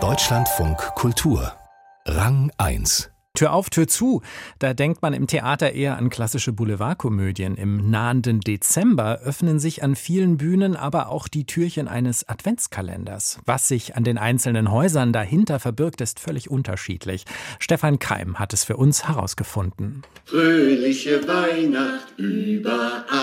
Deutschlandfunk Kultur Rang 1 Tür auf, Tür zu. Da denkt man im Theater eher an klassische Boulevardkomödien. Im nahenden Dezember öffnen sich an vielen Bühnen aber auch die Türchen eines Adventskalenders. Was sich an den einzelnen Häusern dahinter verbirgt, ist völlig unterschiedlich. Stefan Keim hat es für uns herausgefunden. Fröhliche Weihnacht überall.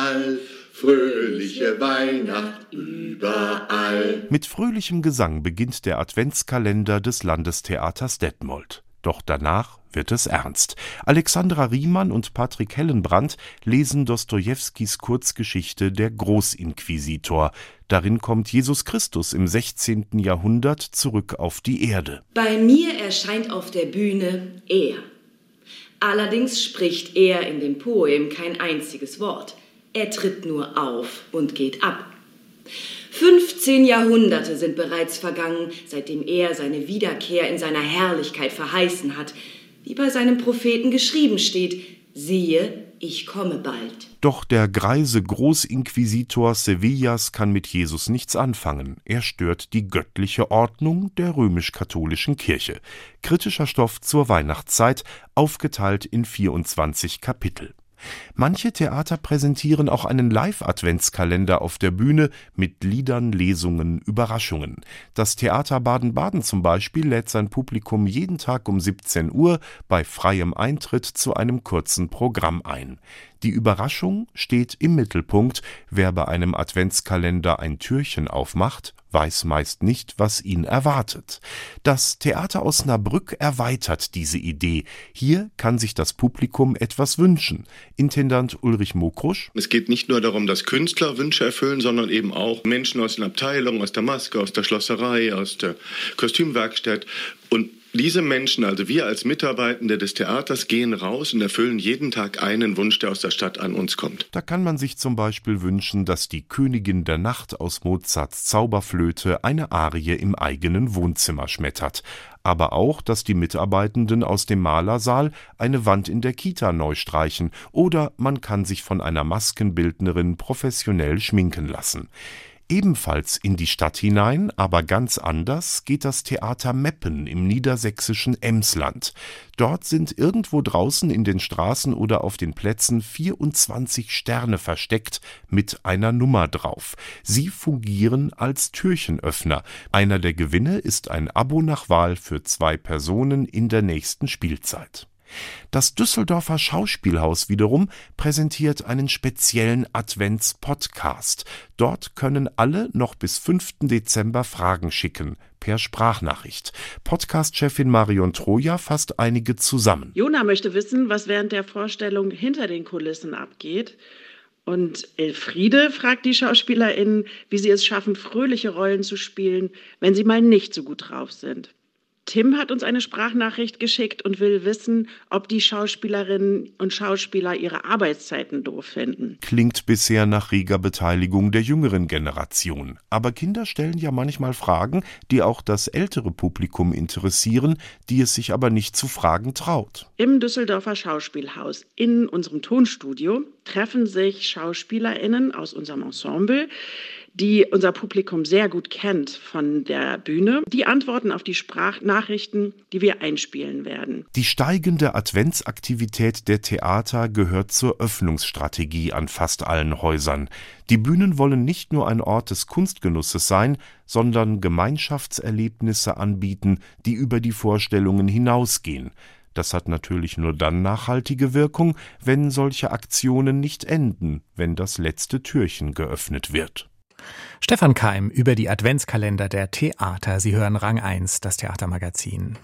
Fröhliche Weihnacht überall. Mit fröhlichem Gesang beginnt der Adventskalender des Landestheaters Detmold. Doch danach wird es ernst. Alexandra Riemann und Patrick Hellenbrand lesen Dostojewskis Kurzgeschichte Der Großinquisitor. Darin kommt Jesus Christus im 16. Jahrhundert zurück auf die Erde. Bei mir erscheint auf der Bühne er. Allerdings spricht er in dem Poem kein einziges Wort. Er tritt nur auf und geht ab. 15 Jahrhunderte sind bereits vergangen, seitdem er seine Wiederkehr in seiner Herrlichkeit verheißen hat, wie bei seinem Propheten geschrieben steht, siehe, ich komme bald. Doch der greise Großinquisitor Sevillas kann mit Jesus nichts anfangen. Er stört die göttliche Ordnung der römisch-katholischen Kirche. Kritischer Stoff zur Weihnachtszeit, aufgeteilt in 24 Kapitel. Manche Theater präsentieren auch einen Live-Adventskalender auf der Bühne mit Liedern, Lesungen, Überraschungen. Das Theater Baden-Baden zum Beispiel lädt sein Publikum jeden Tag um 17 Uhr bei freiem Eintritt zu einem kurzen Programm ein. Die Überraschung steht im Mittelpunkt. Wer bei einem Adventskalender ein Türchen aufmacht, weiß meist nicht, was ihn erwartet. Das Theater Osnabrück erweitert diese Idee. Hier kann sich das Publikum etwas wünschen. Intendant Ulrich Mokrusch. Es geht nicht nur darum, dass Künstler Wünsche erfüllen, sondern eben auch Menschen aus den Abteilungen, aus der Maske, aus der Schlosserei, aus der Kostümwerkstatt und diese Menschen, also wir als Mitarbeitende des Theaters, gehen raus und erfüllen jeden Tag einen Wunsch, der aus der Stadt an uns kommt. Da kann man sich zum Beispiel wünschen, dass die Königin der Nacht aus Mozarts Zauberflöte eine Arie im eigenen Wohnzimmer schmettert. Aber auch, dass die Mitarbeitenden aus dem Malersaal eine Wand in der Kita neu streichen oder man kann sich von einer Maskenbildnerin professionell schminken lassen. Ebenfalls in die Stadt hinein, aber ganz anders, geht das Theater Meppen im niedersächsischen Emsland. Dort sind irgendwo draußen in den Straßen oder auf den Plätzen 24 Sterne versteckt mit einer Nummer drauf. Sie fungieren als Türchenöffner. Einer der Gewinne ist ein Abo nach Wahl für zwei Personen in der nächsten Spielzeit. Das Düsseldorfer Schauspielhaus wiederum präsentiert einen speziellen Advents-Podcast. Dort können alle noch bis 5. Dezember Fragen schicken, per Sprachnachricht. Podcast-Chefin Marion Troja fasst einige zusammen. Jona möchte wissen, was während der Vorstellung hinter den Kulissen abgeht. Und Elfriede fragt die SchauspielerInnen, wie sie es schaffen, fröhliche Rollen zu spielen, wenn sie mal nicht so gut drauf sind. Tim hat uns eine Sprachnachricht geschickt und will wissen, ob die Schauspielerinnen und Schauspieler ihre Arbeitszeiten doof finden. Klingt bisher nach reger Beteiligung der jüngeren Generation. Aber Kinder stellen ja manchmal Fragen, die auch das ältere Publikum interessieren, die es sich aber nicht zu fragen traut. Im Düsseldorfer Schauspielhaus in unserem Tonstudio treffen sich Schauspielerinnen aus unserem Ensemble, die unser Publikum sehr gut kennt von der Bühne. Die antworten auf die Sprachnachrichten, die wir einspielen werden. Die steigende Adventsaktivität der Theater gehört zur Öffnungsstrategie an fast allen Häusern. Die Bühnen wollen nicht nur ein Ort des Kunstgenusses sein, sondern Gemeinschaftserlebnisse anbieten, die über die Vorstellungen hinausgehen. Das hat natürlich nur dann nachhaltige Wirkung, wenn solche Aktionen nicht enden, wenn das letzte Türchen geöffnet wird. Stefan Keim über die Adventskalender der Theater. Sie hören Rang 1, das Theatermagazin.